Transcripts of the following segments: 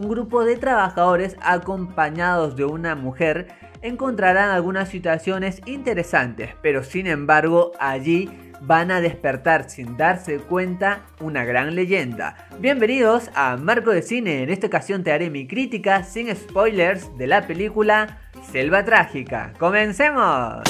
un grupo de trabajadores acompañados de una mujer encontrarán algunas situaciones interesantes, pero sin embargo allí van a despertar sin darse cuenta una gran leyenda. Bienvenidos a Marco de Cine, en esta ocasión te haré mi crítica sin spoilers de la película Selva Trágica. ¡Comencemos!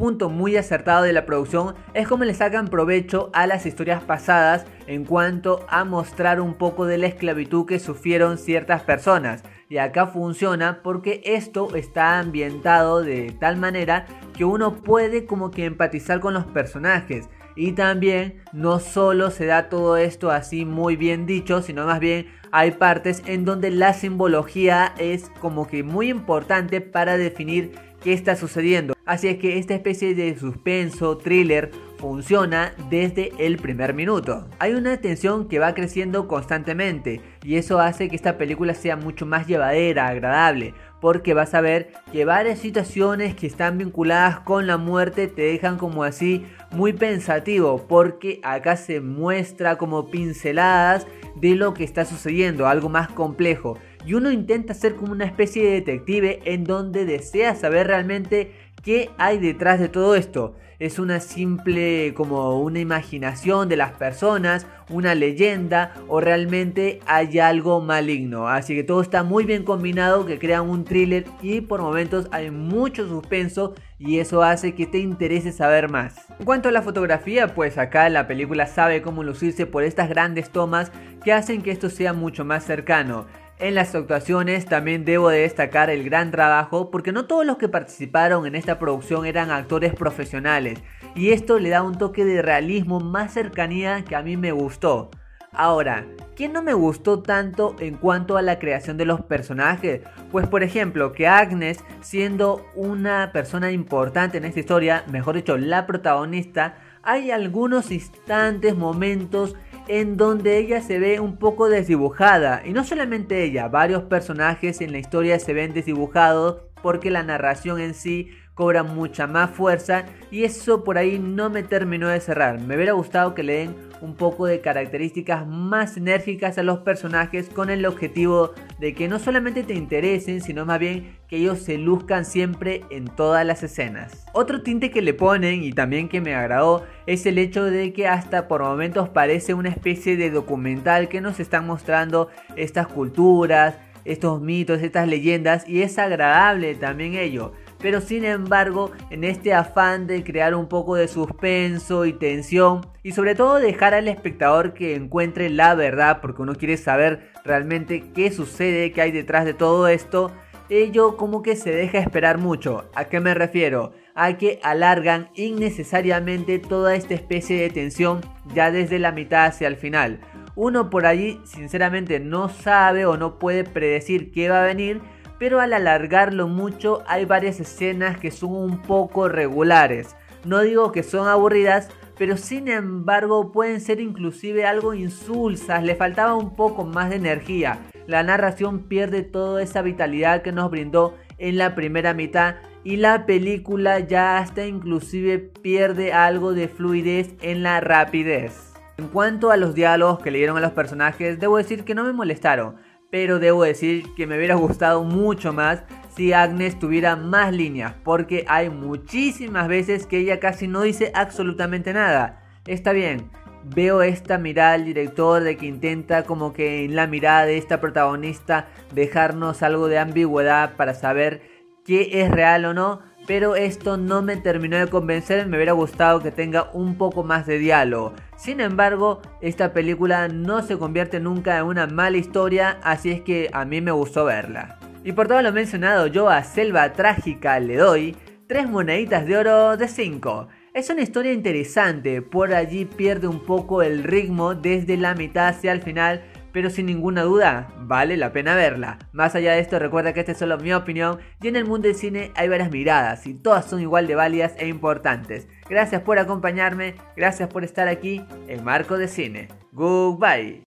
Un punto muy acertado de la producción es cómo le sacan provecho a las historias pasadas en cuanto a mostrar un poco de la esclavitud que sufrieron ciertas personas. Y acá funciona porque esto está ambientado de tal manera que uno puede como que empatizar con los personajes. Y también no solo se da todo esto así muy bien dicho, sino más bien hay partes en donde la simbología es como que muy importante para definir qué está sucediendo. Así es que esta especie de suspenso, thriller, funciona desde el primer minuto. Hay una tensión que va creciendo constantemente y eso hace que esta película sea mucho más llevadera, agradable, porque vas a ver que varias situaciones que están vinculadas con la muerte te dejan como así muy pensativo, porque acá se muestra como pinceladas de lo que está sucediendo, algo más complejo. Y uno intenta ser como una especie de detective en donde desea saber realmente qué hay detrás de todo esto es una simple como una imaginación de las personas, una leyenda o realmente hay algo maligno. Así que todo está muy bien combinado que crea un thriller y por momentos hay mucho suspenso y eso hace que te interese saber más. En cuanto a la fotografía, pues acá la película sabe cómo lucirse por estas grandes tomas que hacen que esto sea mucho más cercano. En las actuaciones también debo de destacar el gran trabajo porque no todos los que participaron en esta producción eran actores profesionales y esto le da un toque de realismo más cercanía que a mí me gustó. Ahora, ¿quién no me gustó tanto en cuanto a la creación de los personajes? Pues por ejemplo, que Agnes, siendo una persona importante en esta historia, mejor dicho, la protagonista, hay algunos instantes, momentos en donde ella se ve un poco desdibujada. Y no solamente ella, varios personajes en la historia se ven desdibujados porque la narración en sí cobra mucha más fuerza y eso por ahí no me terminó de cerrar. Me hubiera gustado que le den un poco de características más enérgicas a los personajes con el objetivo de que no solamente te interesen, sino más bien que ellos se luzcan siempre en todas las escenas. Otro tinte que le ponen y también que me agradó es el hecho de que hasta por momentos parece una especie de documental que nos están mostrando estas culturas, estos mitos, estas leyendas y es agradable también ello pero sin embargo en este afán de crear un poco de suspenso y tensión y sobre todo dejar al espectador que encuentre la verdad porque uno quiere saber realmente qué sucede, qué hay detrás de todo esto, ello como que se deja esperar mucho. ¿A qué me refiero? A que alargan innecesariamente toda esta especie de tensión ya desde la mitad hacia el final. Uno por allí sinceramente no sabe o no puede predecir qué va a venir, pero al alargarlo mucho hay varias escenas que son un poco regulares. No digo que son aburridas, pero sin embargo pueden ser inclusive algo insulsas, le faltaba un poco más de energía. La narración pierde toda esa vitalidad que nos brindó en la primera mitad y la película ya hasta inclusive pierde algo de fluidez en la rapidez. En cuanto a los diálogos que le dieron a los personajes, debo decir que no me molestaron pero debo decir que me hubiera gustado mucho más si Agnes tuviera más líneas, porque hay muchísimas veces que ella casi no dice absolutamente nada. Está bien, veo esta mirada del director de que intenta como que en la mirada de esta protagonista dejarnos algo de ambigüedad para saber qué es real o no, pero esto no me terminó de convencer, me hubiera gustado que tenga un poco más de diálogo. Sin embargo, esta película no se convierte nunca en una mala historia, así es que a mí me gustó verla. Y por todo lo mencionado, yo a Selva Trágica le doy 3 moneditas de oro de 5. Es una historia interesante, por allí pierde un poco el ritmo desde la mitad hacia el final, pero sin ninguna duda vale la pena verla. Más allá de esto, recuerda que esta es solo mi opinión y en el mundo del cine hay varias miradas y todas son igual de válidas e importantes. Gracias por acompañarme, gracias por estar aquí en Marco de Cine. Goodbye.